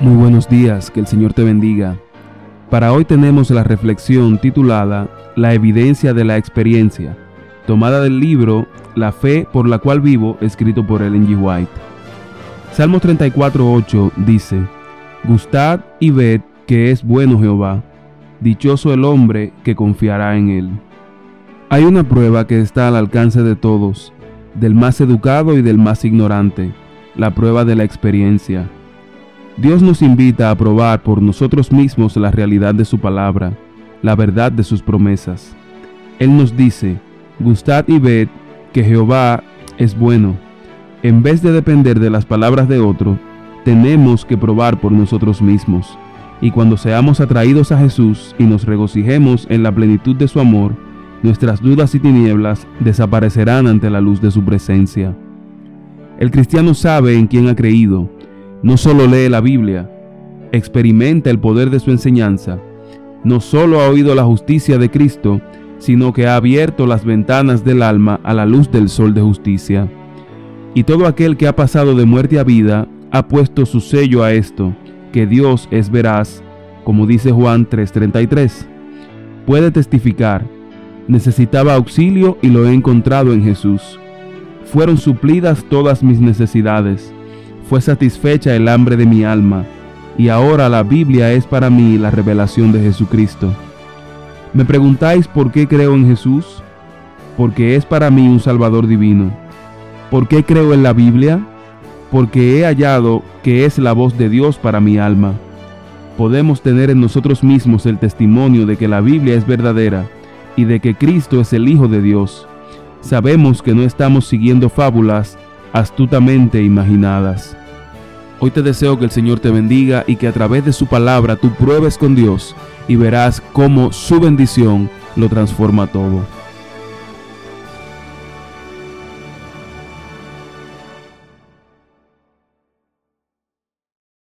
Muy buenos días, que el Señor te bendiga. Para hoy tenemos la reflexión titulada La evidencia de la experiencia, tomada del libro La fe por la cual vivo, escrito por Ellen G. White. Salmo 34.8 dice, Gustad y ved que es bueno Jehová, dichoso el hombre que confiará en él. Hay una prueba que está al alcance de todos, del más educado y del más ignorante, la prueba de la experiencia. Dios nos invita a probar por nosotros mismos la realidad de su palabra, la verdad de sus promesas. Él nos dice, gustad y ved que Jehová es bueno. En vez de depender de las palabras de otro, tenemos que probar por nosotros mismos. Y cuando seamos atraídos a Jesús y nos regocijemos en la plenitud de su amor, nuestras dudas y tinieblas desaparecerán ante la luz de su presencia. El cristiano sabe en quién ha creído no solo lee la Biblia, experimenta el poder de su enseñanza, no solo ha oído la justicia de Cristo, sino que ha abierto las ventanas del alma a la luz del sol de justicia. Y todo aquel que ha pasado de muerte a vida ha puesto su sello a esto, que Dios es veraz, como dice Juan 3:33. Puede testificar, necesitaba auxilio y lo he encontrado en Jesús. Fueron suplidas todas mis necesidades fue satisfecha el hambre de mi alma, y ahora la Biblia es para mí la revelación de Jesucristo. ¿Me preguntáis por qué creo en Jesús? Porque es para mí un Salvador divino. ¿Por qué creo en la Biblia? Porque he hallado que es la voz de Dios para mi alma. Podemos tener en nosotros mismos el testimonio de que la Biblia es verdadera y de que Cristo es el Hijo de Dios. Sabemos que no estamos siguiendo fábulas astutamente imaginadas. Hoy te deseo que el Señor te bendiga y que a través de su palabra tú pruebes con Dios y verás cómo su bendición lo transforma todo.